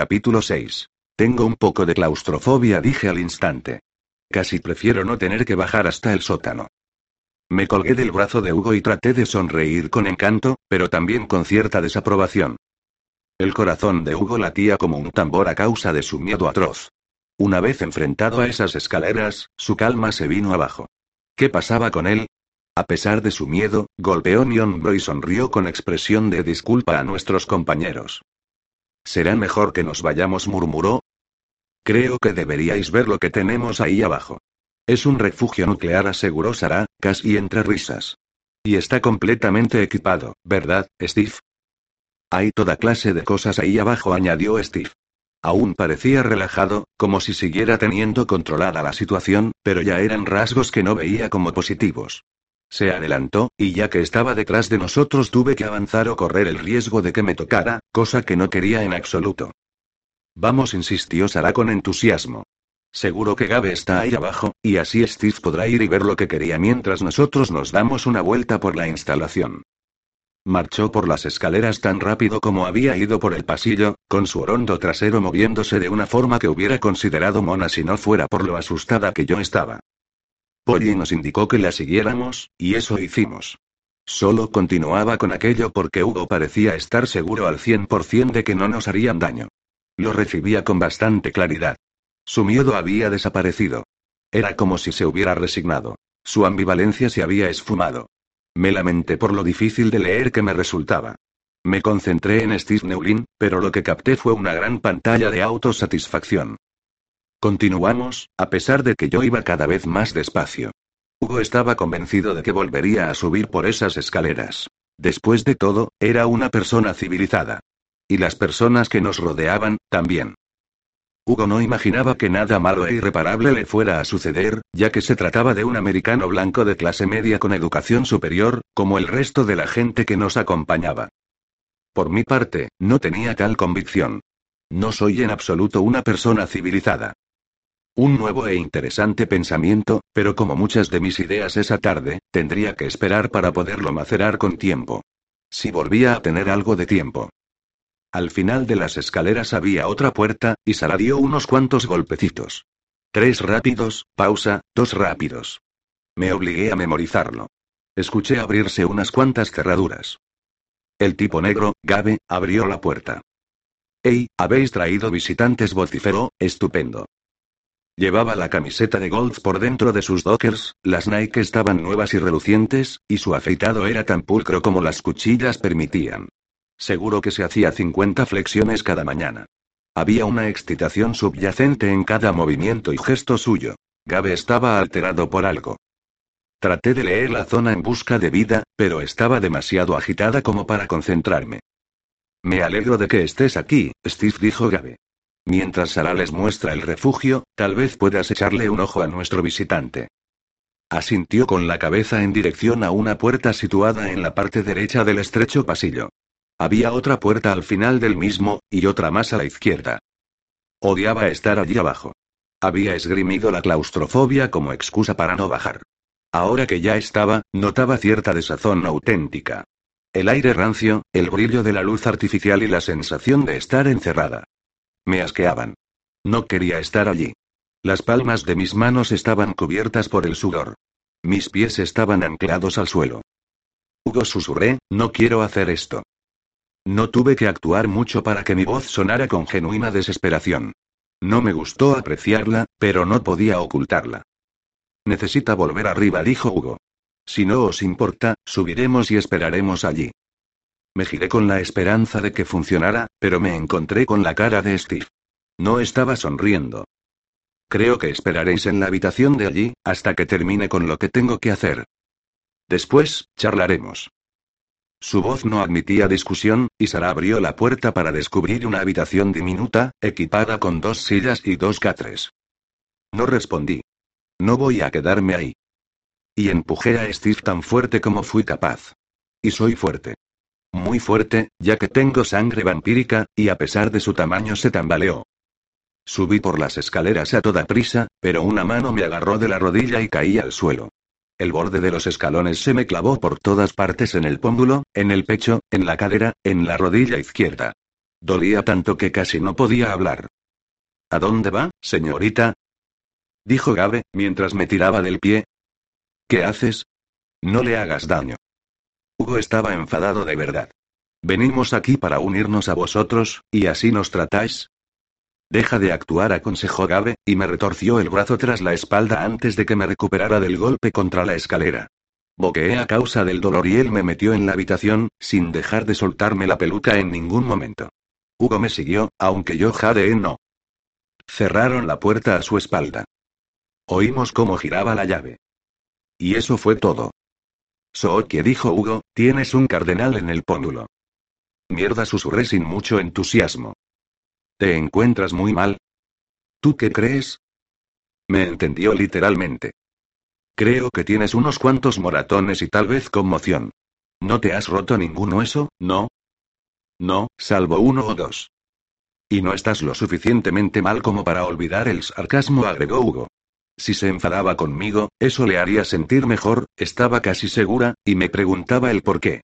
Capítulo 6. Tengo un poco de claustrofobia, dije al instante. Casi prefiero no tener que bajar hasta el sótano. Me colgué del brazo de Hugo y traté de sonreír con encanto, pero también con cierta desaprobación. El corazón de Hugo latía como un tambor a causa de su miedo atroz. Una vez enfrentado a esas escaleras, su calma se vino abajo. ¿Qué pasaba con él? A pesar de su miedo, golpeó mi hombro y sonrió con expresión de disculpa a nuestros compañeros. Será mejor que nos vayamos, murmuró. Creo que deberíais ver lo que tenemos ahí abajo. Es un refugio nuclear, aseguró Sara, casi entre risas. Y está completamente equipado, ¿verdad, Steve? Hay toda clase de cosas ahí abajo, añadió Steve. Aún parecía relajado, como si siguiera teniendo controlada la situación, pero ya eran rasgos que no veía como positivos. Se adelantó, y ya que estaba detrás de nosotros tuve que avanzar o correr el riesgo de que me tocara, cosa que no quería en absoluto. Vamos, insistió Sara con entusiasmo. Seguro que Gabe está ahí abajo, y así Steve podrá ir y ver lo que quería mientras nosotros nos damos una vuelta por la instalación. Marchó por las escaleras tan rápido como había ido por el pasillo, con su orondo trasero moviéndose de una forma que hubiera considerado mona si no fuera por lo asustada que yo estaba. Polly nos indicó que la siguiéramos, y eso hicimos. Solo continuaba con aquello porque Hugo parecía estar seguro al 100% de que no nos harían daño. Lo recibía con bastante claridad. Su miedo había desaparecido. Era como si se hubiera resignado. Su ambivalencia se había esfumado. Me lamenté por lo difícil de leer que me resultaba. Me concentré en Steve Neulin, pero lo que capté fue una gran pantalla de autosatisfacción. Continuamos, a pesar de que yo iba cada vez más despacio. Hugo estaba convencido de que volvería a subir por esas escaleras. Después de todo, era una persona civilizada. Y las personas que nos rodeaban, también. Hugo no imaginaba que nada malo e irreparable le fuera a suceder, ya que se trataba de un americano blanco de clase media con educación superior, como el resto de la gente que nos acompañaba. Por mi parte, no tenía tal convicción. No soy en absoluto una persona civilizada. Un nuevo e interesante pensamiento, pero como muchas de mis ideas esa tarde, tendría que esperar para poderlo macerar con tiempo. Si volvía a tener algo de tiempo. Al final de las escaleras había otra puerta, y Sara dio unos cuantos golpecitos. Tres rápidos, pausa, dos rápidos. Me obligué a memorizarlo. Escuché abrirse unas cuantas cerraduras. El tipo negro, Gabe, abrió la puerta. Hey, habéis traído visitantes, vociferó, estupendo. Llevaba la camiseta de golf por dentro de sus dockers, las Nike estaban nuevas y relucientes, y su afeitado era tan pulcro como las cuchillas permitían. Seguro que se hacía 50 flexiones cada mañana. Había una excitación subyacente en cada movimiento y gesto suyo. Gabe estaba alterado por algo. Traté de leer la zona en busca de vida, pero estaba demasiado agitada como para concentrarme. Me alegro de que estés aquí, Steve dijo Gabe. Mientras Sara les muestra el refugio, tal vez puedas echarle un ojo a nuestro visitante. Asintió con la cabeza en dirección a una puerta situada en la parte derecha del estrecho pasillo. Había otra puerta al final del mismo, y otra más a la izquierda. Odiaba estar allí abajo. Había esgrimido la claustrofobia como excusa para no bajar. Ahora que ya estaba, notaba cierta desazón auténtica. El aire rancio, el brillo de la luz artificial y la sensación de estar encerrada. Me asqueaban. No quería estar allí. Las palmas de mis manos estaban cubiertas por el sudor. Mis pies estaban anclados al suelo. Hugo susurré, no quiero hacer esto. No tuve que actuar mucho para que mi voz sonara con genuina desesperación. No me gustó apreciarla, pero no podía ocultarla. Necesita volver arriba, dijo Hugo. Si no os importa, subiremos y esperaremos allí. Me giré con la esperanza de que funcionara, pero me encontré con la cara de Steve. No estaba sonriendo. Creo que esperaréis en la habitación de allí, hasta que termine con lo que tengo que hacer. Después, charlaremos. Su voz no admitía discusión, y Sara abrió la puerta para descubrir una habitación diminuta, equipada con dos sillas y dos catres. No respondí. No voy a quedarme ahí. Y empujé a Steve tan fuerte como fui capaz. Y soy fuerte. Muy fuerte, ya que tengo sangre vampírica, y a pesar de su tamaño se tambaleó. Subí por las escaleras a toda prisa, pero una mano me agarró de la rodilla y caí al suelo. El borde de los escalones se me clavó por todas partes en el pómulo, en el pecho, en la cadera, en la rodilla izquierda. Dolía tanto que casi no podía hablar. ¿A dónde va, señorita? dijo Gabe, mientras me tiraba del pie. ¿Qué haces? No le hagas daño. Hugo estaba enfadado de verdad. Venimos aquí para unirnos a vosotros, y así nos tratáis. Deja de actuar, aconsejó Gabe, y me retorció el brazo tras la espalda antes de que me recuperara del golpe contra la escalera. Boqueé a causa del dolor y él me metió en la habitación, sin dejar de soltarme la peluca en ningún momento. Hugo me siguió, aunque yo jadeé no. Cerraron la puerta a su espalda. Oímos cómo giraba la llave. Y eso fue todo. Sookie dijo Hugo, tienes un cardenal en el póndulo. Mierda, susurré sin mucho entusiasmo. ¿Te encuentras muy mal? ¿Tú qué crees? Me entendió literalmente. Creo que tienes unos cuantos moratones y tal vez conmoción. ¿No te has roto ningún hueso, no? No, salvo uno o dos. Y no estás lo suficientemente mal como para olvidar el sarcasmo, agregó Hugo. Si se enfadaba conmigo, eso le haría sentir mejor, estaba casi segura, y me preguntaba el por qué.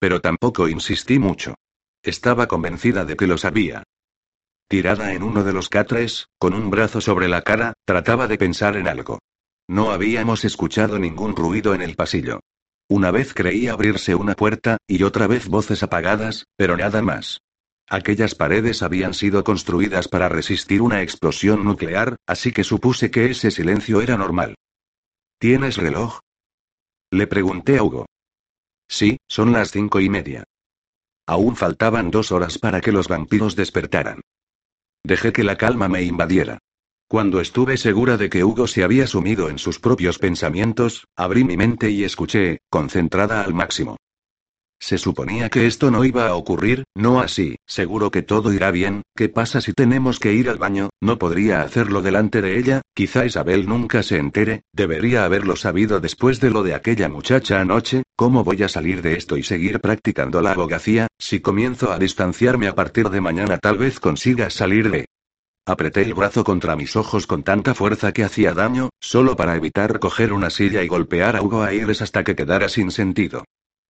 Pero tampoco insistí mucho. Estaba convencida de que lo sabía. Tirada en uno de los catres, con un brazo sobre la cara, trataba de pensar en algo. No habíamos escuchado ningún ruido en el pasillo. Una vez creí abrirse una puerta, y otra vez voces apagadas, pero nada más. Aquellas paredes habían sido construidas para resistir una explosión nuclear, así que supuse que ese silencio era normal. ¿Tienes reloj? Le pregunté a Hugo. Sí, son las cinco y media. Aún faltaban dos horas para que los vampiros despertaran. Dejé que la calma me invadiera. Cuando estuve segura de que Hugo se había sumido en sus propios pensamientos, abrí mi mente y escuché, concentrada al máximo. Se suponía que esto no iba a ocurrir, no así, seguro que todo irá bien, ¿qué pasa si tenemos que ir al baño? No podría hacerlo delante de ella, quizá Isabel nunca se entere, debería haberlo sabido después de lo de aquella muchacha anoche, ¿cómo voy a salir de esto y seguir practicando la abogacía? Si comienzo a distanciarme a partir de mañana tal vez consiga salir de... Apreté el brazo contra mis ojos con tanta fuerza que hacía daño, solo para evitar coger una silla y golpear a Hugo Aires hasta que quedara sin sentido.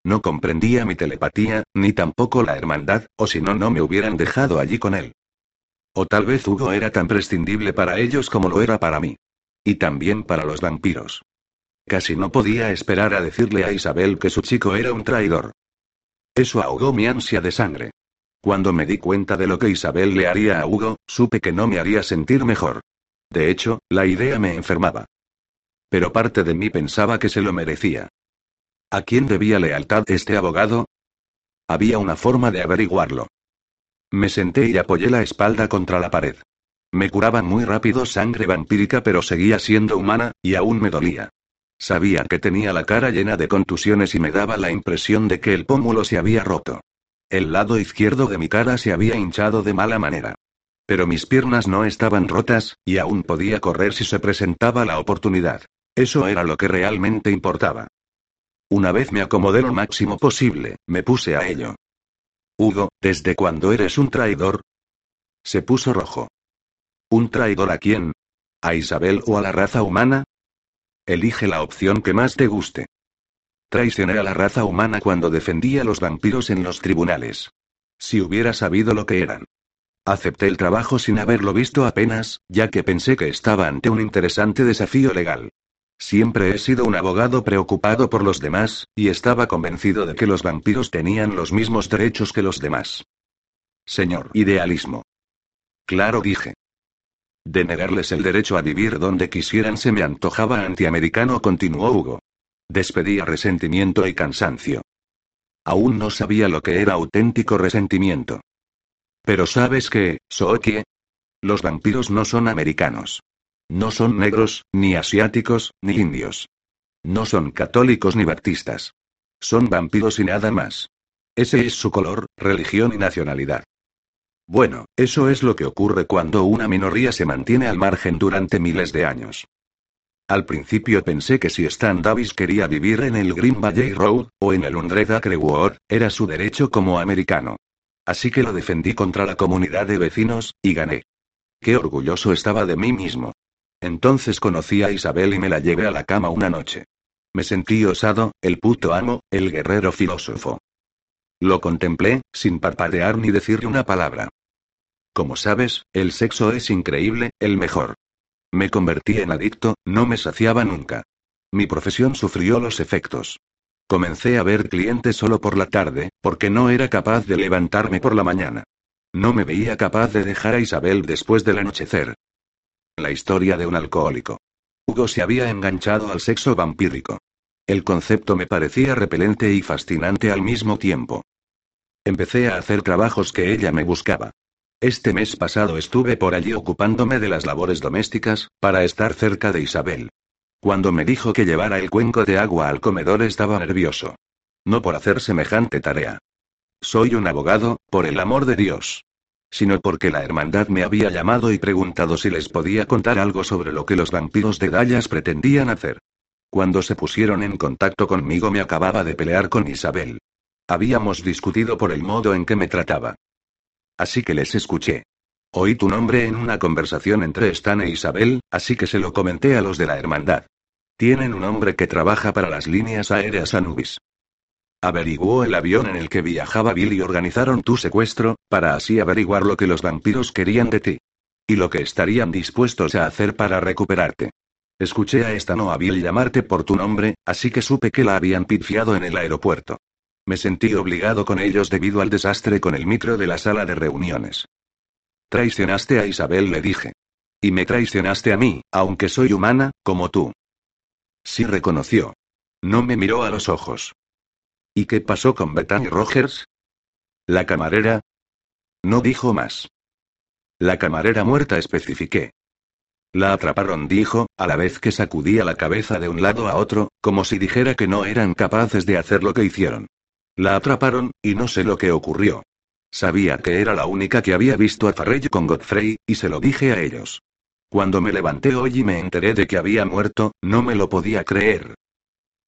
No comprendía mi telepatía, ni tampoco la hermandad, o si no, no me hubieran dejado allí con él. O tal vez Hugo era tan prescindible para ellos como lo era para mí. Y también para los vampiros. Casi no podía esperar a decirle a Isabel que su chico era un traidor. Eso ahogó mi ansia de sangre. Cuando me di cuenta de lo que Isabel le haría a Hugo, supe que no me haría sentir mejor. De hecho, la idea me enfermaba. Pero parte de mí pensaba que se lo merecía. ¿A quién debía lealtad este abogado? Había una forma de averiguarlo. Me senté y apoyé la espalda contra la pared. Me curaba muy rápido sangre vampírica pero seguía siendo humana, y aún me dolía. Sabía que tenía la cara llena de contusiones y me daba la impresión de que el pómulo se había roto. El lado izquierdo de mi cara se había hinchado de mala manera. Pero mis piernas no estaban rotas, y aún podía correr si se presentaba la oportunidad. Eso era lo que realmente importaba. Una vez me acomodé lo máximo posible, me puse a ello. Hugo, ¿desde cuándo eres un traidor? Se puso rojo. ¿Un traidor a quién? ¿A Isabel o a la raza humana? Elige la opción que más te guste. Traicioné a la raza humana cuando defendí a los vampiros en los tribunales. Si hubiera sabido lo que eran. Acepté el trabajo sin haberlo visto apenas, ya que pensé que estaba ante un interesante desafío legal. Siempre he sido un abogado preocupado por los demás, y estaba convencido de que los vampiros tenían los mismos derechos que los demás. Señor idealismo. Claro dije. De negarles el derecho a vivir donde quisieran se me antojaba antiamericano, continuó Hugo. Despedía resentimiento y cansancio. Aún no sabía lo que era auténtico resentimiento. Pero sabes qué, Sookie. Los vampiros no son americanos. No son negros, ni asiáticos, ni indios. No son católicos ni baptistas. Son vampiros y nada más. Ese es su color, religión y nacionalidad. Bueno, eso es lo que ocurre cuando una minoría se mantiene al margen durante miles de años. Al principio pensé que si Stan Davis quería vivir en el Green Valley Road, o en el Undred Acre era su derecho como americano. Así que lo defendí contra la comunidad de vecinos, y gané. Qué orgulloso estaba de mí mismo. Entonces conocí a Isabel y me la llevé a la cama una noche. Me sentí osado, el puto amo, el guerrero filósofo. Lo contemplé, sin parpadear ni decirle una palabra. Como sabes, el sexo es increíble, el mejor. Me convertí en adicto, no me saciaba nunca. Mi profesión sufrió los efectos. Comencé a ver clientes solo por la tarde, porque no era capaz de levantarme por la mañana. No me veía capaz de dejar a Isabel después del anochecer. La historia de un alcohólico. Hugo se había enganchado al sexo vampírico. El concepto me parecía repelente y fascinante al mismo tiempo. Empecé a hacer trabajos que ella me buscaba. Este mes pasado estuve por allí ocupándome de las labores domésticas, para estar cerca de Isabel. Cuando me dijo que llevara el cuenco de agua al comedor estaba nervioso. No por hacer semejante tarea. Soy un abogado, por el amor de Dios. Sino porque la hermandad me había llamado y preguntado si les podía contar algo sobre lo que los vampiros de Dallas pretendían hacer. Cuando se pusieron en contacto conmigo me acababa de pelear con Isabel. Habíamos discutido por el modo en que me trataba. Así que les escuché. Oí tu nombre en una conversación entre Stan e Isabel, así que se lo comenté a los de la hermandad. Tienen un hombre que trabaja para las líneas aéreas Anubis. Averiguó el avión en el que viajaba Bill y organizaron tu secuestro, para así averiguar lo que los vampiros querían de ti. Y lo que estarían dispuestos a hacer para recuperarte. Escuché a esta no a Bill llamarte por tu nombre, así que supe que la habían pifiado en el aeropuerto. Me sentí obligado con ellos debido al desastre con el micro de la sala de reuniones. Traicionaste a Isabel, le dije. Y me traicionaste a mí, aunque soy humana, como tú. Sí reconoció. No me miró a los ojos. ¿Y qué pasó con Bethany Rogers? La camarera. No dijo más. La camarera muerta especifiqué. La atraparon, dijo, a la vez que sacudía la cabeza de un lado a otro, como si dijera que no eran capaces de hacer lo que hicieron. La atraparon, y no sé lo que ocurrió. Sabía que era la única que había visto a Farrell con Godfrey, y se lo dije a ellos. Cuando me levanté hoy y me enteré de que había muerto, no me lo podía creer.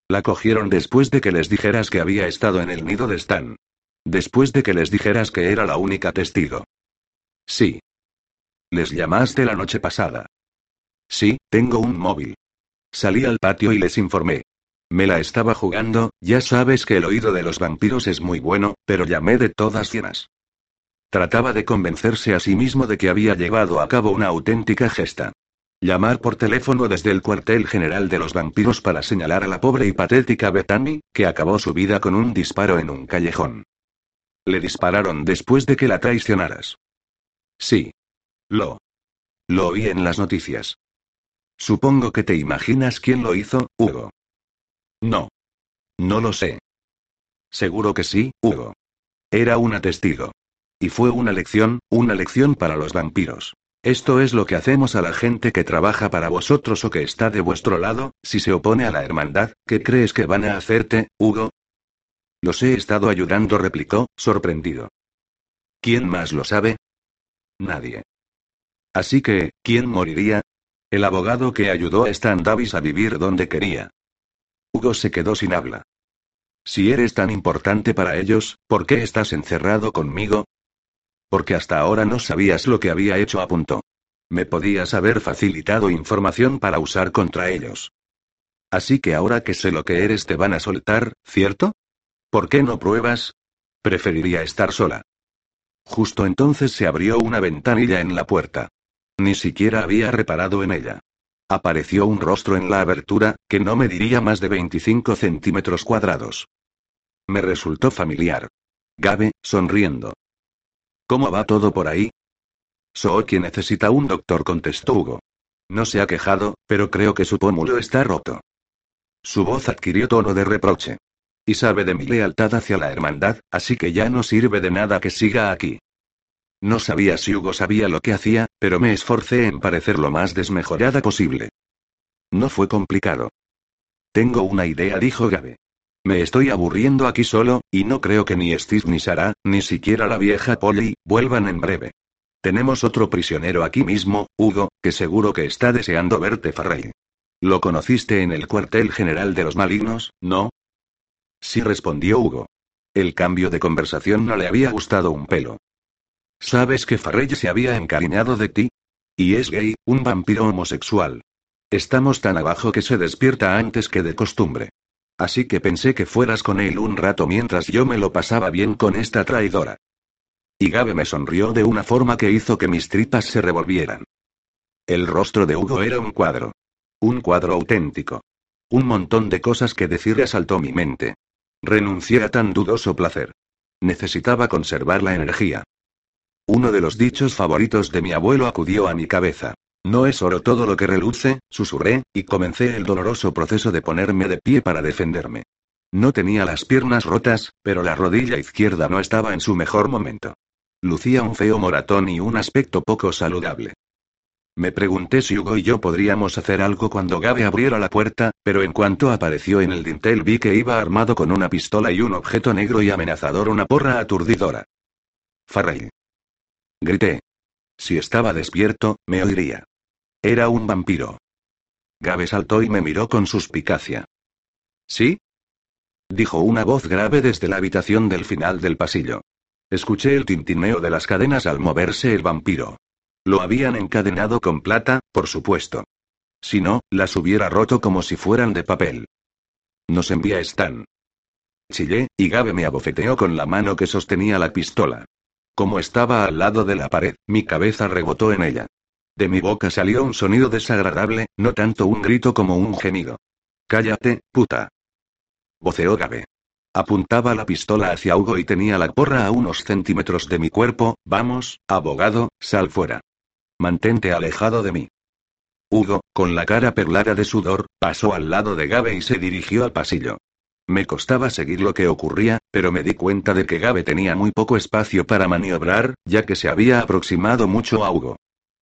La cogieron después de que les dijeras que había estado en el nido de Stan. Después de que les dijeras que era la única testigo. Sí. Les llamaste la noche pasada. Sí, tengo un móvil. Salí al patio y les informé. Me la estaba jugando, ya sabes que el oído de los vampiros es muy bueno, pero llamé de todas cienas. Trataba de convencerse a sí mismo de que había llevado a cabo una auténtica gesta. Llamar por teléfono desde el cuartel general de los vampiros para señalar a la pobre y patética Bethany, que acabó su vida con un disparo en un callejón. Le dispararon después de que la traicionaras. Sí. Lo. Lo oí en las noticias. Supongo que te imaginas quién lo hizo, Hugo. No. No lo sé. Seguro que sí, Hugo. Era una testigo. Y fue una lección, una lección para los vampiros. Esto es lo que hacemos a la gente que trabaja para vosotros o que está de vuestro lado, si se opone a la hermandad, ¿qué crees que van a hacerte, Hugo? Los he estado ayudando, replicó, sorprendido. ¿Quién más lo sabe? Nadie. Así que, ¿quién moriría? El abogado que ayudó a Stan Davis a vivir donde quería. Hugo se quedó sin habla. Si eres tan importante para ellos, ¿por qué estás encerrado conmigo? Porque hasta ahora no sabías lo que había hecho, a punto. Me podías haber facilitado información para usar contra ellos. Así que ahora que sé lo que eres te van a soltar, ¿cierto? ¿Por qué no pruebas? Preferiría estar sola. Justo entonces se abrió una ventanilla en la puerta. Ni siquiera había reparado en ella. Apareció un rostro en la abertura, que no mediría más de 25 centímetros cuadrados. Me resultó familiar. Gabe, sonriendo. ¿Cómo va todo por ahí? quien necesita un doctor, contestó Hugo. No se ha quejado, pero creo que su pómulo está roto. Su voz adquirió tono de reproche. Y sabe de mi lealtad hacia la hermandad, así que ya no sirve de nada que siga aquí. No sabía si Hugo sabía lo que hacía, pero me esforcé en parecer lo más desmejorada posible. No fue complicado. Tengo una idea, dijo Gabe. Me estoy aburriendo aquí solo, y no creo que ni Steve ni Sara, ni siquiera la vieja Polly, vuelvan en breve. Tenemos otro prisionero aquí mismo, Hugo, que seguro que está deseando verte, Farrell. ¿Lo conociste en el cuartel general de los malignos, no? Sí, respondió Hugo. El cambio de conversación no le había gustado un pelo. ¿Sabes que Farrell se había encariñado de ti? Y es gay, un vampiro homosexual. Estamos tan abajo que se despierta antes que de costumbre. Así que pensé que fueras con él un rato mientras yo me lo pasaba bien con esta traidora. Y Gabe me sonrió de una forma que hizo que mis tripas se revolvieran. El rostro de Hugo era un cuadro. Un cuadro auténtico. Un montón de cosas que decir asaltó mi mente. Renuncié a tan dudoso placer. Necesitaba conservar la energía. Uno de los dichos favoritos de mi abuelo acudió a mi cabeza. No es oro todo lo que reluce, susurré, y comencé el doloroso proceso de ponerme de pie para defenderme. No tenía las piernas rotas, pero la rodilla izquierda no estaba en su mejor momento. Lucía un feo moratón y un aspecto poco saludable. Me pregunté si Hugo y yo podríamos hacer algo cuando Gabe abriera la puerta, pero en cuanto apareció en el dintel vi que iba armado con una pistola y un objeto negro y amenazador, una porra aturdidora. Farrell. Grité. Si estaba despierto, me oiría. Era un vampiro. Gabe saltó y me miró con suspicacia. ¿Sí? Dijo una voz grave desde la habitación del final del pasillo. Escuché el tintineo de las cadenas al moverse el vampiro. Lo habían encadenado con plata, por supuesto. Si no, las hubiera roto como si fueran de papel. Nos envía Stan. Chillé, y Gabe me abofeteó con la mano que sostenía la pistola. Como estaba al lado de la pared, mi cabeza rebotó en ella. De mi boca salió un sonido desagradable, no tanto un grito como un gemido. Cállate, puta. Voceó Gabe. Apuntaba la pistola hacia Hugo y tenía la porra a unos centímetros de mi cuerpo. Vamos, abogado, sal fuera. Mantente alejado de mí. Hugo, con la cara perlada de sudor, pasó al lado de Gabe y se dirigió al pasillo. Me costaba seguir lo que ocurría, pero me di cuenta de que Gabe tenía muy poco espacio para maniobrar, ya que se había aproximado mucho a Hugo.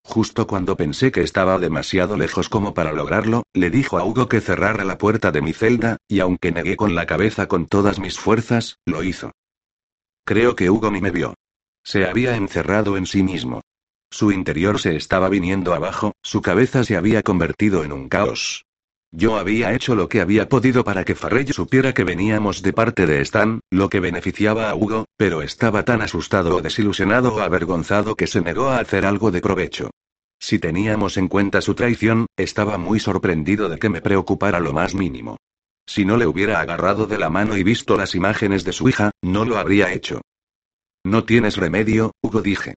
Justo cuando pensé que estaba demasiado lejos como para lograrlo, le dijo a Hugo que cerrara la puerta de mi celda, y aunque negué con la cabeza con todas mis fuerzas, lo hizo. Creo que Hugo ni me vio. Se había encerrado en sí mismo. Su interior se estaba viniendo abajo, su cabeza se había convertido en un caos. Yo había hecho lo que había podido para que Farrell supiera que veníamos de parte de Stan, lo que beneficiaba a Hugo, pero estaba tan asustado o desilusionado o avergonzado que se negó a hacer algo de provecho. Si teníamos en cuenta su traición, estaba muy sorprendido de que me preocupara lo más mínimo. Si no le hubiera agarrado de la mano y visto las imágenes de su hija, no lo habría hecho. No tienes remedio, Hugo dije.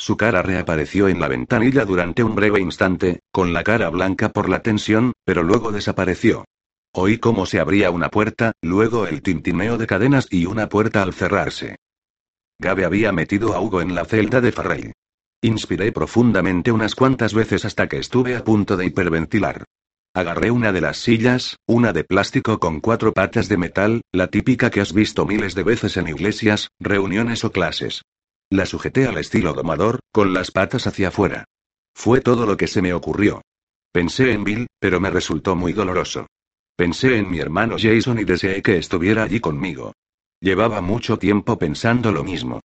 Su cara reapareció en la ventanilla durante un breve instante, con la cara blanca por la tensión, pero luego desapareció. Oí cómo se abría una puerta, luego el tintineo de cadenas y una puerta al cerrarse. Gabe había metido a Hugo en la celda de Farrell. Inspiré profundamente unas cuantas veces hasta que estuve a punto de hiperventilar. Agarré una de las sillas, una de plástico con cuatro patas de metal, la típica que has visto miles de veces en iglesias, reuniones o clases. La sujeté al estilo domador, con las patas hacia afuera. Fue todo lo que se me ocurrió. Pensé en Bill, pero me resultó muy doloroso. Pensé en mi hermano Jason y deseé que estuviera allí conmigo. Llevaba mucho tiempo pensando lo mismo.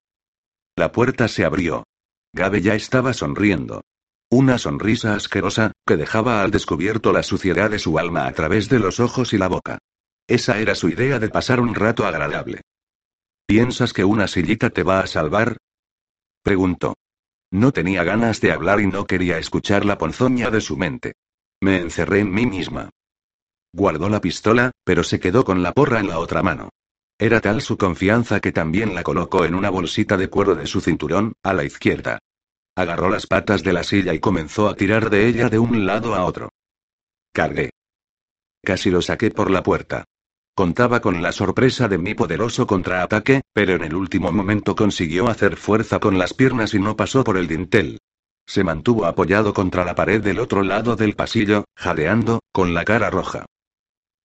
La puerta se abrió. Gabe ya estaba sonriendo. Una sonrisa asquerosa, que dejaba al descubierto la suciedad de su alma a través de los ojos y la boca. Esa era su idea de pasar un rato agradable. ¿Piensas que una sillita te va a salvar? Preguntó. No tenía ganas de hablar y no quería escuchar la ponzoña de su mente. Me encerré en mí misma. Guardó la pistola, pero se quedó con la porra en la otra mano. Era tal su confianza que también la colocó en una bolsita de cuero de su cinturón, a la izquierda. Agarró las patas de la silla y comenzó a tirar de ella de un lado a otro. Cargué. Casi lo saqué por la puerta. Contaba con la sorpresa de mi poderoso contraataque, pero en el último momento consiguió hacer fuerza con las piernas y no pasó por el dintel. Se mantuvo apoyado contra la pared del otro lado del pasillo, jadeando, con la cara roja.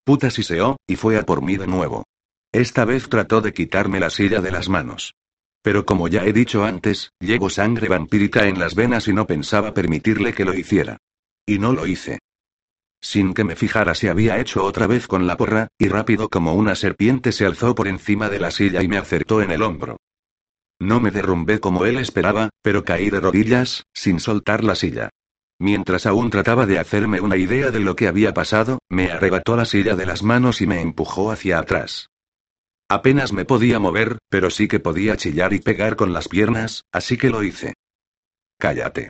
Puta siseó, y fue a por mí de nuevo. Esta vez trató de quitarme la silla de las manos. Pero como ya he dicho antes, llevo sangre vampírica en las venas y no pensaba permitirle que lo hiciera. Y no lo hice. Sin que me fijara se había hecho otra vez con la porra, y rápido como una serpiente se alzó por encima de la silla y me acertó en el hombro. No me derrumbé como él esperaba, pero caí de rodillas, sin soltar la silla. Mientras aún trataba de hacerme una idea de lo que había pasado, me arrebató la silla de las manos y me empujó hacia atrás. Apenas me podía mover, pero sí que podía chillar y pegar con las piernas, así que lo hice. Cállate.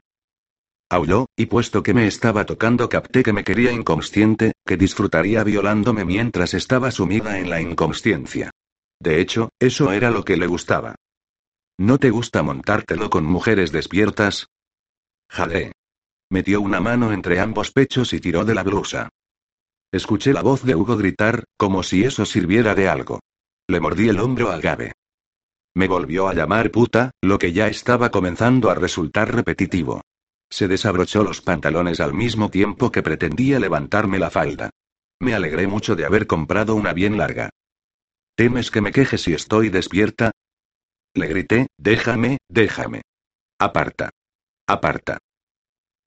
Aulló, y puesto que me estaba tocando capté que me quería inconsciente, que disfrutaría violándome mientras estaba sumida en la inconsciencia. De hecho, eso era lo que le gustaba. ¿No te gusta montártelo con mujeres despiertas? Jade. Metió una mano entre ambos pechos y tiró de la blusa. Escuché la voz de Hugo gritar, como si eso sirviera de algo. Le mordí el hombro a Gabe. Me volvió a llamar puta, lo que ya estaba comenzando a resultar repetitivo. Se desabrochó los pantalones al mismo tiempo que pretendía levantarme la falda. Me alegré mucho de haber comprado una bien larga. ¿Temes que me queje si estoy despierta? Le grité, déjame, déjame. Aparta. Aparta.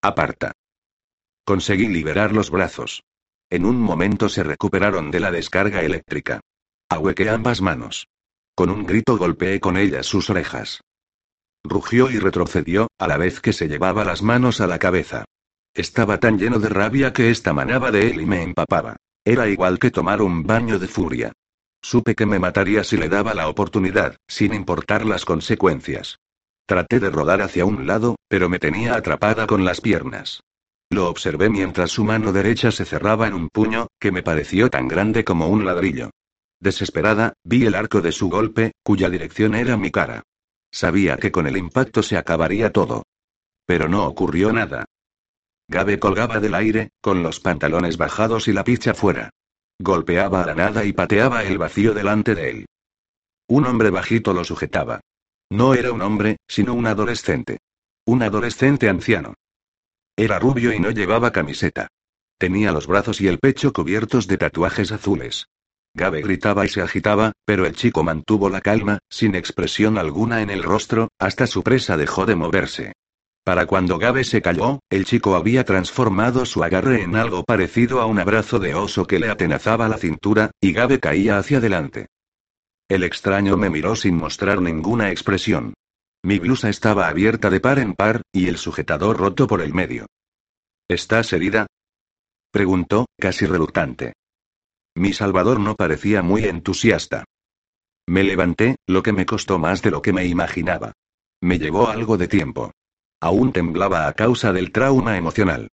Aparta. Conseguí liberar los brazos. En un momento se recuperaron de la descarga eléctrica. Ahuequé ambas manos. Con un grito golpeé con ellas sus orejas. Rugió y retrocedió, a la vez que se llevaba las manos a la cabeza. Estaba tan lleno de rabia que esta manaba de él y me empapaba. Era igual que tomar un baño de furia. Supe que me mataría si le daba la oportunidad, sin importar las consecuencias. Traté de rodar hacia un lado, pero me tenía atrapada con las piernas. Lo observé mientras su mano derecha se cerraba en un puño, que me pareció tan grande como un ladrillo. Desesperada, vi el arco de su golpe, cuya dirección era mi cara. Sabía que con el impacto se acabaría todo. Pero no ocurrió nada. Gabe colgaba del aire, con los pantalones bajados y la picha fuera. Golpeaba a la nada y pateaba el vacío delante de él. Un hombre bajito lo sujetaba. No era un hombre, sino un adolescente. Un adolescente anciano. Era rubio y no llevaba camiseta. Tenía los brazos y el pecho cubiertos de tatuajes azules. Gabe gritaba y se agitaba, pero el chico mantuvo la calma, sin expresión alguna en el rostro, hasta su presa dejó de moverse. Para cuando Gabe se calló, el chico había transformado su agarre en algo parecido a un abrazo de oso que le atenazaba la cintura, y Gabe caía hacia adelante. El extraño me miró sin mostrar ninguna expresión. Mi blusa estaba abierta de par en par, y el sujetador roto por el medio. ¿Estás herida? preguntó, casi reluctante. Mi salvador no parecía muy entusiasta. Me levanté, lo que me costó más de lo que me imaginaba. Me llevó algo de tiempo. Aún temblaba a causa del trauma emocional.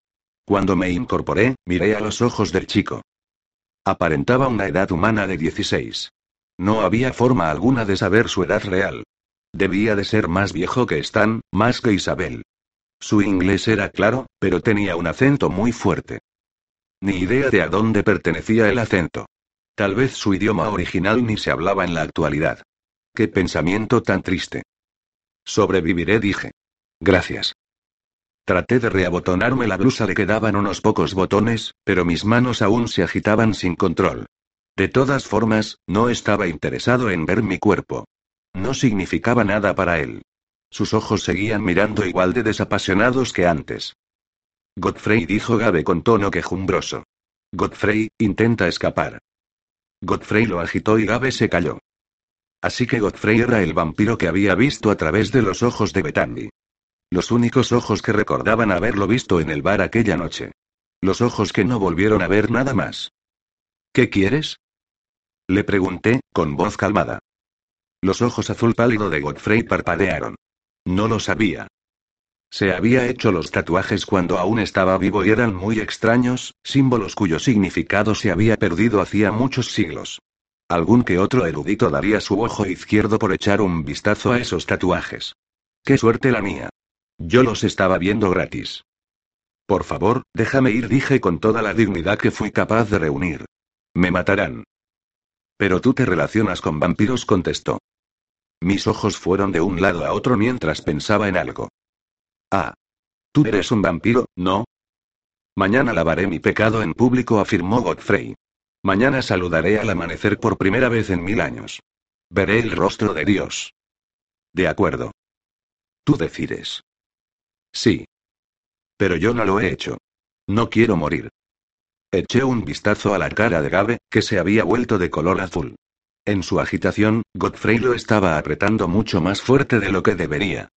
Cuando me incorporé, miré a los ojos del chico. Aparentaba una edad humana de 16. No había forma alguna de saber su edad real. Debía de ser más viejo que Stan, más que Isabel. Su inglés era claro, pero tenía un acento muy fuerte. Ni idea de a dónde pertenecía el acento. Tal vez su idioma original ni se hablaba en la actualidad. Qué pensamiento tan triste. Sobreviviré, dije. Gracias. Traté de reabotonarme la blusa, le quedaban unos pocos botones, pero mis manos aún se agitaban sin control. De todas formas, no estaba interesado en ver mi cuerpo. No significaba nada para él. Sus ojos seguían mirando igual de desapasionados que antes. Godfrey dijo Gabe con tono quejumbroso. Godfrey, intenta escapar. Godfrey lo agitó y Gabe se calló. Así que Godfrey era el vampiro que había visto a través de los ojos de Bethany. Los únicos ojos que recordaban haberlo visto en el bar aquella noche. Los ojos que no volvieron a ver nada más. ¿Qué quieres? Le pregunté, con voz calmada. Los ojos azul pálido de Godfrey parpadearon. No lo sabía. Se había hecho los tatuajes cuando aún estaba vivo y eran muy extraños, símbolos cuyo significado se había perdido hacía muchos siglos. Algún que otro erudito daría su ojo izquierdo por echar un vistazo a esos tatuajes. Qué suerte la mía. Yo los estaba viendo gratis. Por favor, déjame ir, dije con toda la dignidad que fui capaz de reunir. Me matarán. Pero tú te relacionas con vampiros, contestó. Mis ojos fueron de un lado a otro mientras pensaba en algo. Ah. Tú eres un vampiro, ¿no? Mañana lavaré mi pecado en público, afirmó Godfrey. Mañana saludaré al amanecer por primera vez en mil años. Veré el rostro de Dios. De acuerdo. Tú decides. Sí. Pero yo no lo he hecho. No quiero morir. Eché un vistazo a la cara de Gabe, que se había vuelto de color azul. En su agitación, Godfrey lo estaba apretando mucho más fuerte de lo que debería.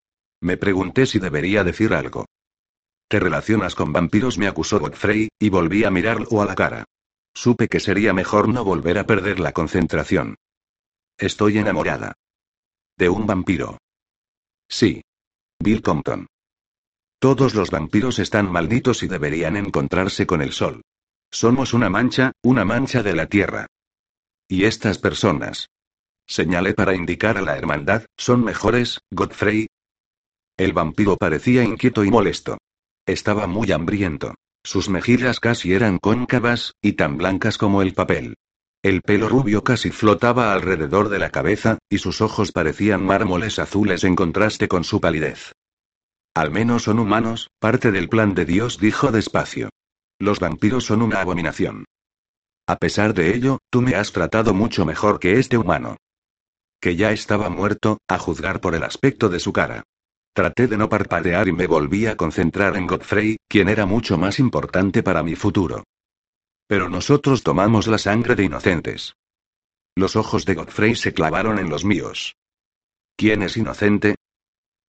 Me pregunté si debería decir algo. ¿Te relacionas con vampiros? me acusó Godfrey, y volví a mirarlo a la cara. Supe que sería mejor no volver a perder la concentración. Estoy enamorada. ¿De un vampiro? Sí. Bill Compton. Todos los vampiros están malditos y deberían encontrarse con el sol. Somos una mancha, una mancha de la tierra. Y estas personas. Señalé para indicar a la hermandad, ¿son mejores, Godfrey? El vampiro parecía inquieto y molesto. Estaba muy hambriento. Sus mejillas casi eran cóncavas, y tan blancas como el papel. El pelo rubio casi flotaba alrededor de la cabeza, y sus ojos parecían mármoles azules en contraste con su palidez. Al menos son humanos, parte del plan de Dios dijo despacio. Los vampiros son una abominación. A pesar de ello, tú me has tratado mucho mejor que este humano. Que ya estaba muerto, a juzgar por el aspecto de su cara. Traté de no parpadear y me volví a concentrar en Godfrey, quien era mucho más importante para mi futuro. Pero nosotros tomamos la sangre de inocentes. Los ojos de Godfrey se clavaron en los míos. ¿Quién es inocente?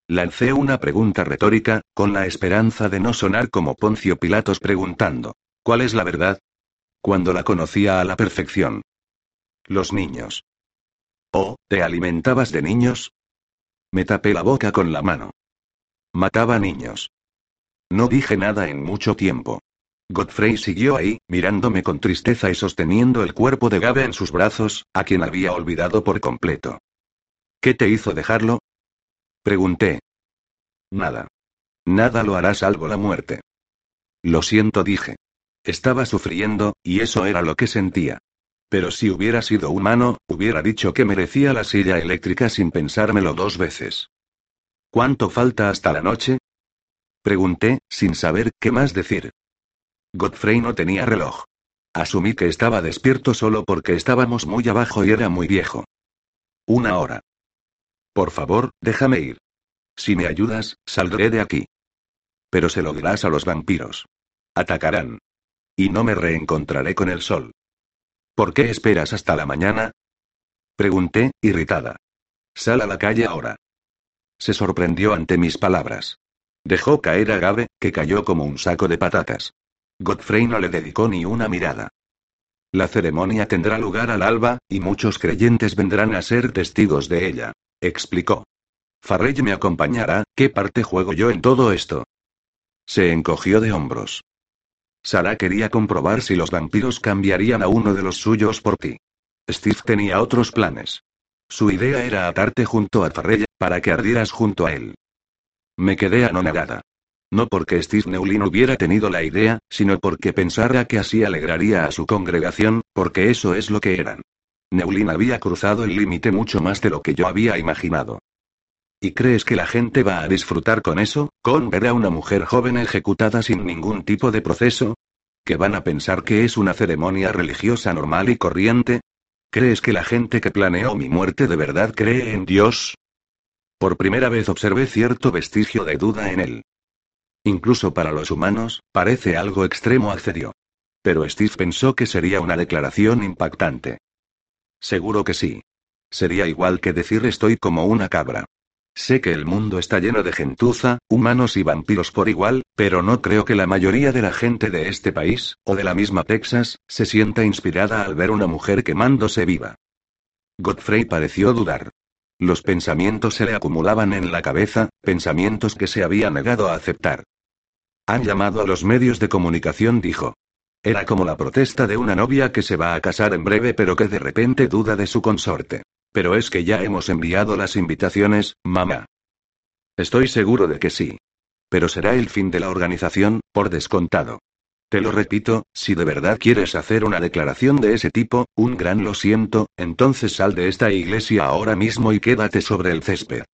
Lancé una pregunta retórica, con la esperanza de no sonar como Poncio Pilatos preguntando, ¿cuál es la verdad? Cuando la conocía a la perfección. Los niños. ¿Oh, te alimentabas de niños? Me tapé la boca con la mano. Mataba niños. No dije nada en mucho tiempo. Godfrey siguió ahí, mirándome con tristeza y sosteniendo el cuerpo de Gabe en sus brazos, a quien había olvidado por completo. ¿Qué te hizo dejarlo? Pregunté. Nada. Nada lo hará salvo la muerte. Lo siento, dije. Estaba sufriendo, y eso era lo que sentía. Pero si hubiera sido humano, hubiera dicho que merecía la silla eléctrica sin pensármelo dos veces. ¿Cuánto falta hasta la noche? Pregunté, sin saber qué más decir. Godfrey no tenía reloj. Asumí que estaba despierto solo porque estábamos muy abajo y era muy viejo. Una hora. Por favor, déjame ir. Si me ayudas, saldré de aquí. Pero se lo dirás a los vampiros. Atacarán. Y no me reencontraré con el sol. ¿Por qué esperas hasta la mañana? Pregunté, irritada. Sal a la calle ahora. Se sorprendió ante mis palabras. Dejó caer a Gabe, que cayó como un saco de patatas. Godfrey no le dedicó ni una mirada. La ceremonia tendrá lugar al alba, y muchos creyentes vendrán a ser testigos de ella, explicó. Farrell me acompañará, ¿qué parte juego yo en todo esto? Se encogió de hombros. Sara quería comprobar si los vampiros cambiarían a uno de los suyos por ti. Steve tenía otros planes. Su idea era atarte junto a Farrell, para que ardieras junto a él. Me quedé anonadada. No porque Steve Neulin hubiera tenido la idea, sino porque pensara que así alegraría a su congregación, porque eso es lo que eran. Neulin había cruzado el límite mucho más de lo que yo había imaginado. ¿Y crees que la gente va a disfrutar con eso, con ver a una mujer joven ejecutada sin ningún tipo de proceso? ¿Que van a pensar que es una ceremonia religiosa normal y corriente? ¿Crees que la gente que planeó mi muerte de verdad cree en Dios? Por primera vez observé cierto vestigio de duda en él. Incluso para los humanos, parece algo extremo, accedió. Pero Steve pensó que sería una declaración impactante. Seguro que sí. Sería igual que decir estoy como una cabra. Sé que el mundo está lleno de gentuza, humanos y vampiros por igual, pero no creo que la mayoría de la gente de este país, o de la misma Texas, se sienta inspirada al ver una mujer quemándose viva. Godfrey pareció dudar. Los pensamientos se le acumulaban en la cabeza, pensamientos que se había negado a aceptar. Han llamado a los medios de comunicación, dijo. Era como la protesta de una novia que se va a casar en breve pero que de repente duda de su consorte. Pero es que ya hemos enviado las invitaciones, mamá. Estoy seguro de que sí. Pero será el fin de la organización, por descontado. Te lo repito, si de verdad quieres hacer una declaración de ese tipo, un gran lo siento, entonces sal de esta iglesia ahora mismo y quédate sobre el césped.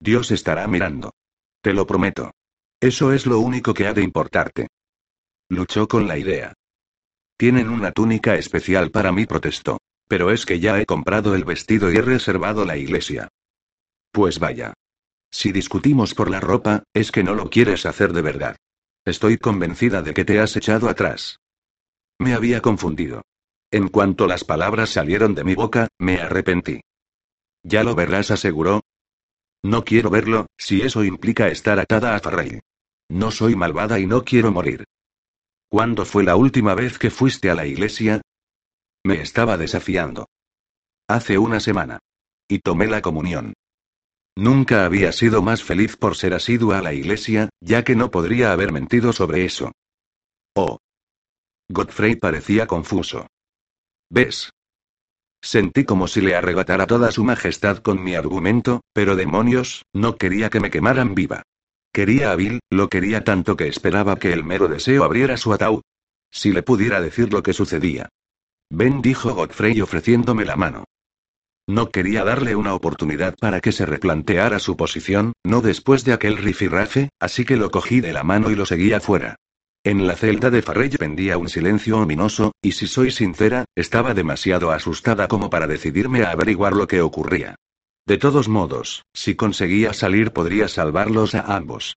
Dios estará mirando. Te lo prometo. Eso es lo único que ha de importarte. Luchó con la idea. Tienen una túnica especial para mí, protestó. Pero es que ya he comprado el vestido y he reservado la iglesia. Pues vaya. Si discutimos por la ropa, es que no lo quieres hacer de verdad. Estoy convencida de que te has echado atrás. Me había confundido. En cuanto las palabras salieron de mi boca, me arrepentí. Ya lo verás, aseguró. No quiero verlo, si eso implica estar atada a Farrell. No soy malvada y no quiero morir. ¿Cuándo fue la última vez que fuiste a la iglesia? Me estaba desafiando. Hace una semana. Y tomé la comunión. Nunca había sido más feliz por ser asidua a la iglesia, ya que no podría haber mentido sobre eso. Oh. Godfrey parecía confuso. ¿Ves? Sentí como si le arrebatara toda su majestad con mi argumento, pero demonios, no quería que me quemaran viva. Quería a Bill, lo quería tanto que esperaba que el mero deseo abriera su ataúd. Si le pudiera decir lo que sucedía. Ven, dijo Godfrey ofreciéndome la mano. No quería darle una oportunidad para que se replanteara su posición, no después de aquel rifirrafe, así que lo cogí de la mano y lo seguí afuera. En la celda de Farrell pendía un silencio ominoso, y si soy sincera, estaba demasiado asustada como para decidirme a averiguar lo que ocurría. De todos modos, si conseguía salir podría salvarlos a ambos.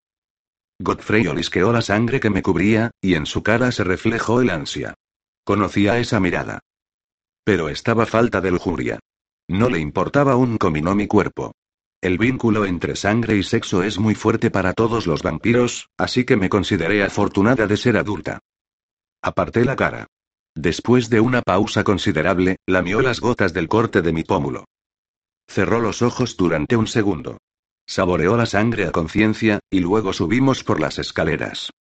Godfrey olisqueó la sangre que me cubría, y en su cara se reflejó el ansia. Conocía esa mirada. Pero estaba falta de lujuria. No le importaba un comino mi cuerpo. El vínculo entre sangre y sexo es muy fuerte para todos los vampiros, así que me consideré afortunada de ser adulta. Aparté la cara. Después de una pausa considerable, lamió las gotas del corte de mi pómulo. Cerró los ojos durante un segundo. Saboreó la sangre a conciencia, y luego subimos por las escaleras.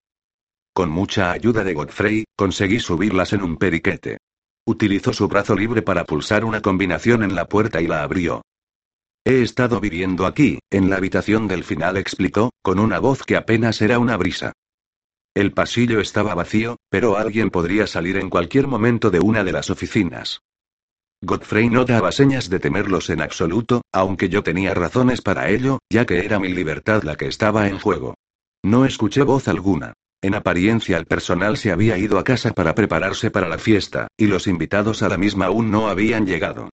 Con mucha ayuda de Godfrey, conseguí subirlas en un periquete. Utilizó su brazo libre para pulsar una combinación en la puerta y la abrió. He estado viviendo aquí, en la habitación del final, explicó, con una voz que apenas era una brisa. El pasillo estaba vacío, pero alguien podría salir en cualquier momento de una de las oficinas. Godfrey no daba señas de temerlos en absoluto, aunque yo tenía razones para ello, ya que era mi libertad la que estaba en juego. No escuché voz alguna. En apariencia el personal se había ido a casa para prepararse para la fiesta, y los invitados a la misma aún no habían llegado.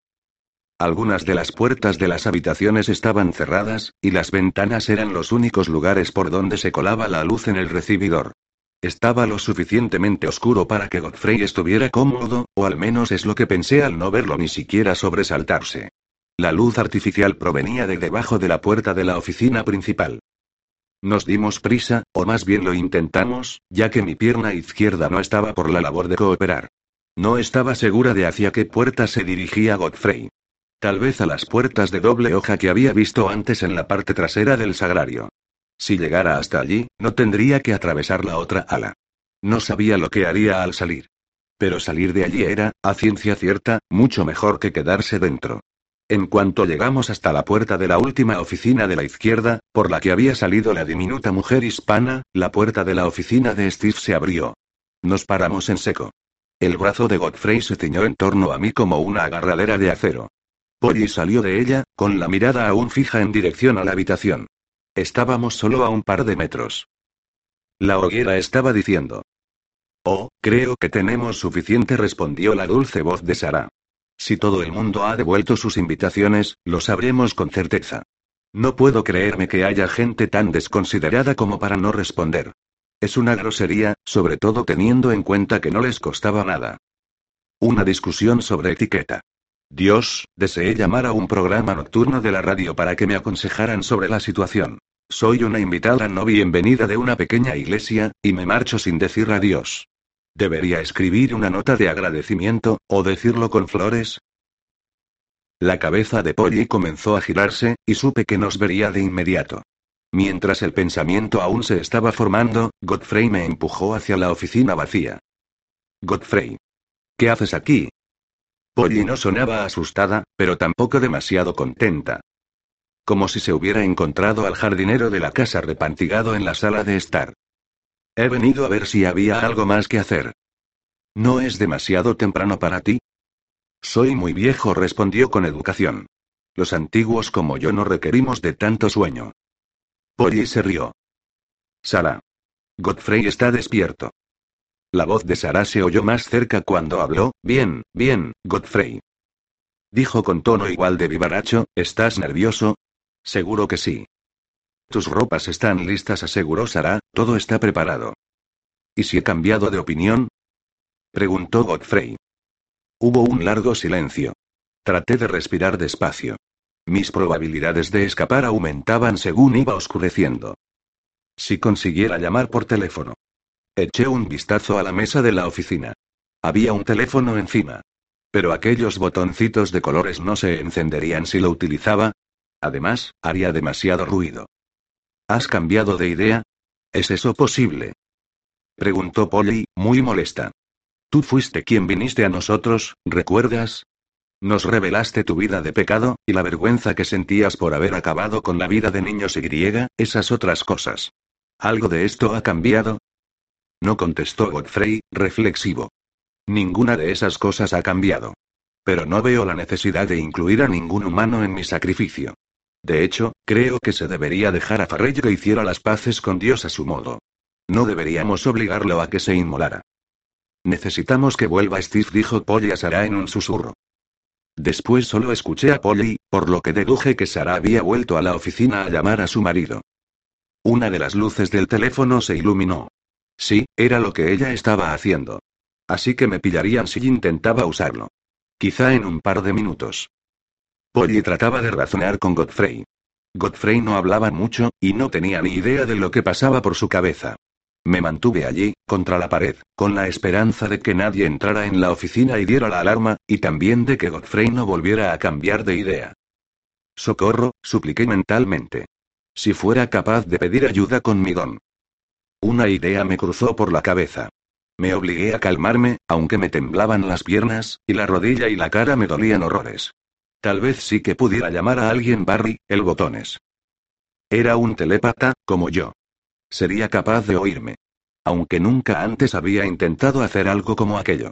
Algunas de las puertas de las habitaciones estaban cerradas, y las ventanas eran los únicos lugares por donde se colaba la luz en el recibidor. Estaba lo suficientemente oscuro para que Godfrey estuviera cómodo, o al menos es lo que pensé al no verlo ni siquiera sobresaltarse. La luz artificial provenía de debajo de la puerta de la oficina principal. Nos dimos prisa, o más bien lo intentamos, ya que mi pierna izquierda no estaba por la labor de cooperar. No estaba segura de hacia qué puerta se dirigía Godfrey. Tal vez a las puertas de doble hoja que había visto antes en la parte trasera del sagrario. Si llegara hasta allí, no tendría que atravesar la otra ala. No sabía lo que haría al salir. Pero salir de allí era, a ciencia cierta, mucho mejor que quedarse dentro. En cuanto llegamos hasta la puerta de la última oficina de la izquierda, por la que había salido la diminuta mujer hispana, la puerta de la oficina de Steve se abrió. Nos paramos en seco. El brazo de Godfrey se ciñó en torno a mí como una agarradera de acero. Polly salió de ella, con la mirada aún fija en dirección a la habitación. Estábamos solo a un par de metros. La hoguera estaba diciendo. Oh, creo que tenemos suficiente, respondió la dulce voz de Sara. Si todo el mundo ha devuelto sus invitaciones, lo sabremos con certeza. No puedo creerme que haya gente tan desconsiderada como para no responder. Es una grosería, sobre todo teniendo en cuenta que no les costaba nada. Una discusión sobre etiqueta. Dios, deseé llamar a un programa nocturno de la radio para que me aconsejaran sobre la situación. Soy una invitada no bienvenida de una pequeña iglesia, y me marcho sin decir adiós. ¿Debería escribir una nota de agradecimiento, o decirlo con flores? La cabeza de Polly comenzó a girarse, y supe que nos vería de inmediato. Mientras el pensamiento aún se estaba formando, Godfrey me empujó hacia la oficina vacía. Godfrey. ¿Qué haces aquí? Polly no sonaba asustada, pero tampoco demasiado contenta. Como si se hubiera encontrado al jardinero de la casa repantigado en la sala de estar. He venido a ver si había algo más que hacer. ¿No es demasiado temprano para ti? Soy muy viejo, respondió con educación. Los antiguos como yo no requerimos de tanto sueño. Polly se rió. Sara. Godfrey está despierto. La voz de Sara se oyó más cerca cuando habló. Bien, bien, Godfrey. Dijo con tono igual de vivaracho, ¿estás nervioso? Seguro que sí. Tus ropas están listas, aseguró Sara, todo está preparado. ¿Y si he cambiado de opinión? Preguntó Godfrey. Hubo un largo silencio. Traté de respirar despacio. Mis probabilidades de escapar aumentaban según iba oscureciendo. Si consiguiera llamar por teléfono. Eché un vistazo a la mesa de la oficina. Había un teléfono encima. Pero aquellos botoncitos de colores no se encenderían si lo utilizaba. Además, haría demasiado ruido. ¿Has cambiado de idea? ¿Es eso posible? Preguntó Polly, muy molesta. Tú fuiste quien viniste a nosotros, ¿recuerdas? Nos revelaste tu vida de pecado, y la vergüenza que sentías por haber acabado con la vida de niños y griega, esas otras cosas. ¿Algo de esto ha cambiado? No contestó Godfrey, reflexivo. Ninguna de esas cosas ha cambiado. Pero no veo la necesidad de incluir a ningún humano en mi sacrificio. De hecho, creo que se debería dejar a Farrell que hiciera las paces con Dios a su modo. No deberíamos obligarlo a que se inmolara. Necesitamos que vuelva Steve, dijo Polly a Sarah en un susurro. Después solo escuché a Polly, por lo que deduje que Sarah había vuelto a la oficina a llamar a su marido. Una de las luces del teléfono se iluminó. Sí, era lo que ella estaba haciendo. Así que me pillarían si intentaba usarlo. Quizá en un par de minutos. Polly trataba de razonar con Godfrey. Godfrey no hablaba mucho, y no tenía ni idea de lo que pasaba por su cabeza. Me mantuve allí, contra la pared, con la esperanza de que nadie entrara en la oficina y diera la alarma, y también de que Godfrey no volviera a cambiar de idea. Socorro, supliqué mentalmente. Si fuera capaz de pedir ayuda con mi don. Una idea me cruzó por la cabeza. Me obligué a calmarme, aunque me temblaban las piernas, y la rodilla y la cara me dolían horrores. Tal vez sí que pudiera llamar a alguien Barry, el botones. Era un telépata, como yo. Sería capaz de oírme. Aunque nunca antes había intentado hacer algo como aquello.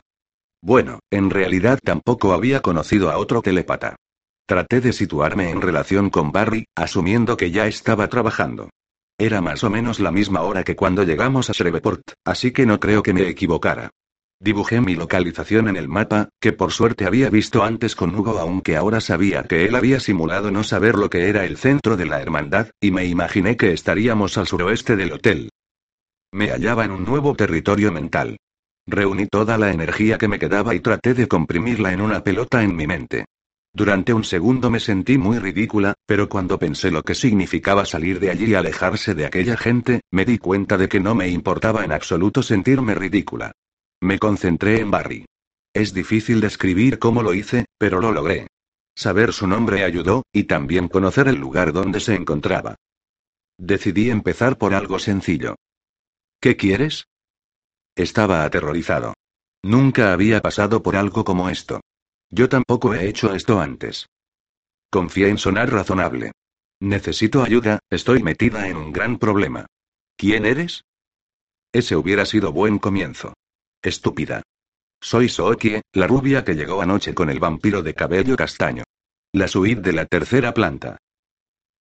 Bueno, en realidad tampoco había conocido a otro telepata. Traté de situarme en relación con Barry, asumiendo que ya estaba trabajando. Era más o menos la misma hora que cuando llegamos a Shreveport, así que no creo que me equivocara. Dibujé mi localización en el mapa, que por suerte había visto antes con Hugo aunque ahora sabía que él había simulado no saber lo que era el centro de la hermandad, y me imaginé que estaríamos al suroeste del hotel. Me hallaba en un nuevo territorio mental. Reuní toda la energía que me quedaba y traté de comprimirla en una pelota en mi mente. Durante un segundo me sentí muy ridícula, pero cuando pensé lo que significaba salir de allí y alejarse de aquella gente, me di cuenta de que no me importaba en absoluto sentirme ridícula. Me concentré en Barry. Es difícil describir cómo lo hice, pero lo logré. Saber su nombre ayudó, y también conocer el lugar donde se encontraba. Decidí empezar por algo sencillo. ¿Qué quieres? Estaba aterrorizado. Nunca había pasado por algo como esto. Yo tampoco he hecho esto antes. Confié en sonar razonable. Necesito ayuda, estoy metida en un gran problema. ¿Quién eres? Ese hubiera sido buen comienzo. Estúpida. Soy Sookie, la rubia que llegó anoche con el vampiro de cabello castaño. La suite de la tercera planta.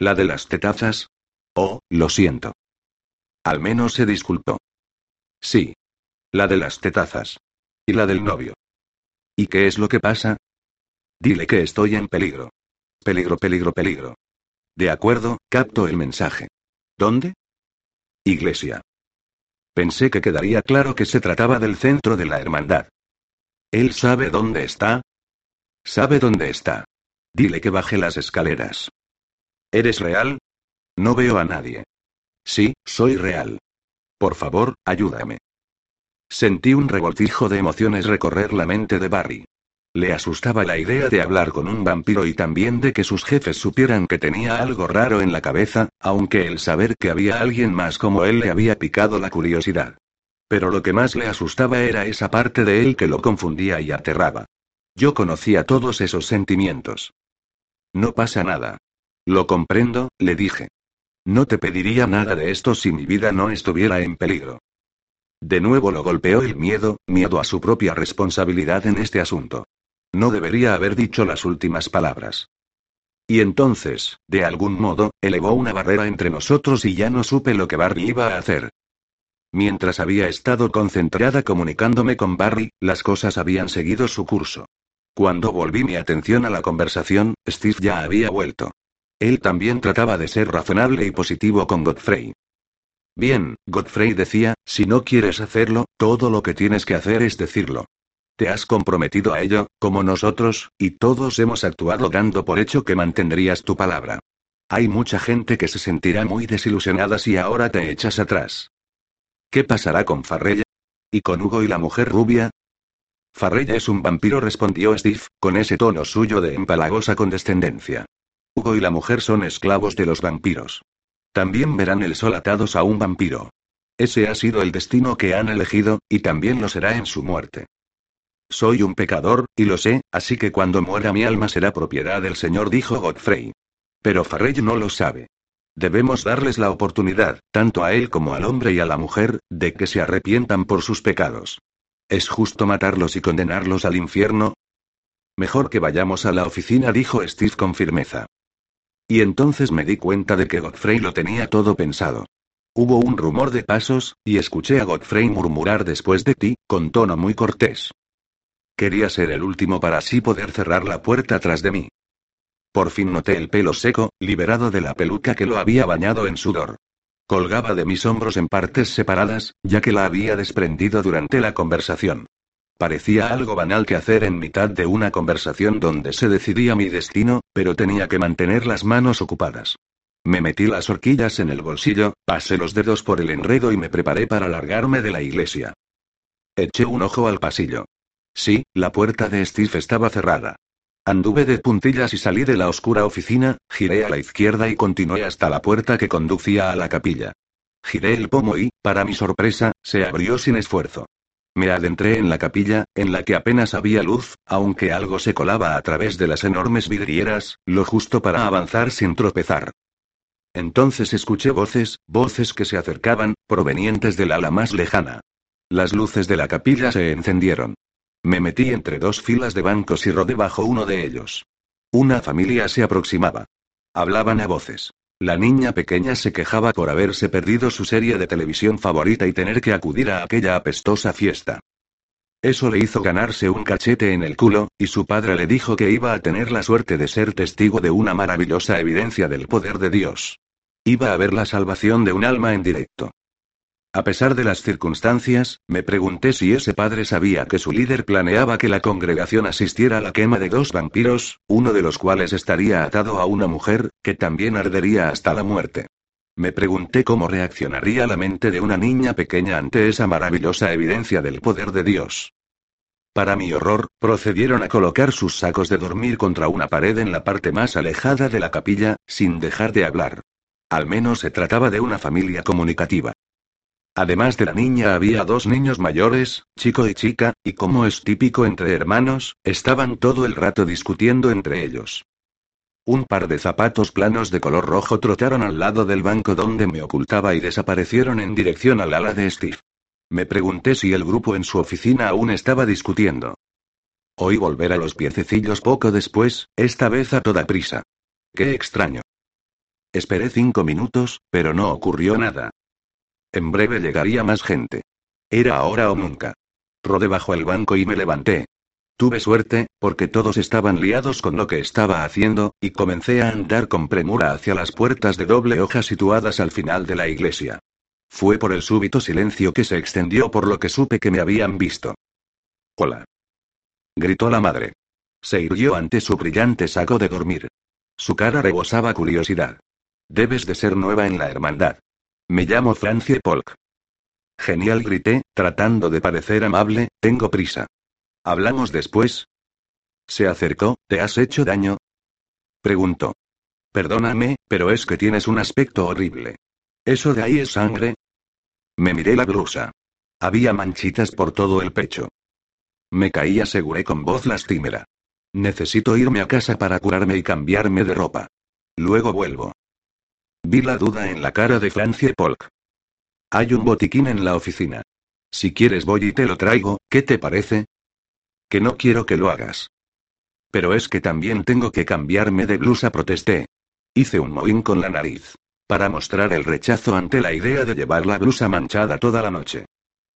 ¿La de las tetazas? Oh, lo siento. Al menos se disculpó. Sí. La de las tetazas. Y la del novio. ¿Y qué es lo que pasa? Dile que estoy en peligro. Peligro, peligro, peligro. De acuerdo, capto el mensaje. ¿Dónde? Iglesia. Pensé que quedaría claro que se trataba del centro de la hermandad. ¿Él sabe dónde está? Sabe dónde está. Dile que baje las escaleras. ¿Eres real? No veo a nadie. Sí, soy real. Por favor, ayúdame. Sentí un revoltijo de emociones recorrer la mente de Barry. Le asustaba la idea de hablar con un vampiro y también de que sus jefes supieran que tenía algo raro en la cabeza, aunque el saber que había alguien más como él le había picado la curiosidad. Pero lo que más le asustaba era esa parte de él que lo confundía y aterraba. Yo conocía todos esos sentimientos. No pasa nada. Lo comprendo, le dije. No te pediría nada de esto si mi vida no estuviera en peligro. De nuevo lo golpeó el miedo, miedo a su propia responsabilidad en este asunto. No debería haber dicho las últimas palabras. Y entonces, de algún modo, elevó una barrera entre nosotros y ya no supe lo que Barry iba a hacer. Mientras había estado concentrada comunicándome con Barry, las cosas habían seguido su curso. Cuando volví mi atención a la conversación, Steve ya había vuelto. Él también trataba de ser razonable y positivo con Godfrey. Bien, Godfrey decía, si no quieres hacerlo, todo lo que tienes que hacer es decirlo. Te has comprometido a ello, como nosotros, y todos hemos actuado dando por hecho que mantendrías tu palabra. Hay mucha gente que se sentirá muy desilusionada si ahora te echas atrás. ¿Qué pasará con Farrella? ¿Y con Hugo y la mujer rubia? Farrella es un vampiro, respondió Steve, con ese tono suyo de empalagosa condescendencia. Hugo y la mujer son esclavos de los vampiros. También verán el sol atados a un vampiro. Ese ha sido el destino que han elegido, y también lo será en su muerte. Soy un pecador, y lo sé, así que cuando muera mi alma será propiedad del Señor, dijo Godfrey. Pero Farrell no lo sabe. Debemos darles la oportunidad, tanto a él como al hombre y a la mujer, de que se arrepientan por sus pecados. ¿Es justo matarlos y condenarlos al infierno? Mejor que vayamos a la oficina, dijo Steve con firmeza. Y entonces me di cuenta de que Godfrey lo tenía todo pensado. Hubo un rumor de pasos, y escuché a Godfrey murmurar después de ti, con tono muy cortés. Quería ser el último para así poder cerrar la puerta tras de mí. Por fin noté el pelo seco, liberado de la peluca que lo había bañado en sudor. Colgaba de mis hombros en partes separadas, ya que la había desprendido durante la conversación. Parecía algo banal que hacer en mitad de una conversación donde se decidía mi destino, pero tenía que mantener las manos ocupadas. Me metí las horquillas en el bolsillo, pasé los dedos por el enredo y me preparé para largarme de la iglesia. Eché un ojo al pasillo. Sí, la puerta de Steve estaba cerrada. Anduve de puntillas y salí de la oscura oficina, giré a la izquierda y continué hasta la puerta que conducía a la capilla. Giré el pomo y, para mi sorpresa, se abrió sin esfuerzo. Me adentré en la capilla, en la que apenas había luz, aunque algo se colaba a través de las enormes vidrieras, lo justo para avanzar sin tropezar. Entonces escuché voces, voces que se acercaban, provenientes del ala más lejana. Las luces de la capilla se encendieron. Me metí entre dos filas de bancos y rodé bajo uno de ellos. Una familia se aproximaba. Hablaban a voces. La niña pequeña se quejaba por haberse perdido su serie de televisión favorita y tener que acudir a aquella apestosa fiesta. Eso le hizo ganarse un cachete en el culo, y su padre le dijo que iba a tener la suerte de ser testigo de una maravillosa evidencia del poder de Dios. Iba a ver la salvación de un alma en directo. A pesar de las circunstancias, me pregunté si ese padre sabía que su líder planeaba que la congregación asistiera a la quema de dos vampiros, uno de los cuales estaría atado a una mujer, que también ardería hasta la muerte. Me pregunté cómo reaccionaría la mente de una niña pequeña ante esa maravillosa evidencia del poder de Dios. Para mi horror, procedieron a colocar sus sacos de dormir contra una pared en la parte más alejada de la capilla, sin dejar de hablar. Al menos se trataba de una familia comunicativa. Además de la niña había dos niños mayores, chico y chica, y como es típico entre hermanos, estaban todo el rato discutiendo entre ellos. Un par de zapatos planos de color rojo trotaron al lado del banco donde me ocultaba y desaparecieron en dirección al ala de Steve. Me pregunté si el grupo en su oficina aún estaba discutiendo. Oí volver a los piececillos poco después, esta vez a toda prisa. Qué extraño. Esperé cinco minutos, pero no ocurrió nada. En breve llegaría más gente. Era ahora o nunca. Rodé bajo el banco y me levanté. Tuve suerte, porque todos estaban liados con lo que estaba haciendo, y comencé a andar con premura hacia las puertas de doble hoja situadas al final de la iglesia. Fue por el súbito silencio que se extendió por lo que supe que me habían visto. Hola. Gritó la madre. Se irguió ante su brillante saco de dormir. Su cara rebosaba curiosidad. Debes de ser nueva en la hermandad. Me llamo Francie Polk. Genial, grité, tratando de parecer amable, tengo prisa. ¿Hablamos después? Se acercó, ¿te has hecho daño? Preguntó. Perdóname, pero es que tienes un aspecto horrible. ¿Eso de ahí es sangre? Me miré la blusa. Había manchitas por todo el pecho. Me caí, aseguré con voz lastimera. Necesito irme a casa para curarme y cambiarme de ropa. Luego vuelvo. Vi la duda en la cara de Francie Polk. Hay un botiquín en la oficina. Si quieres voy y te lo traigo, ¿qué te parece? Que no quiero que lo hagas. Pero es que también tengo que cambiarme de blusa, protesté. Hice un mohín con la nariz. Para mostrar el rechazo ante la idea de llevar la blusa manchada toda la noche.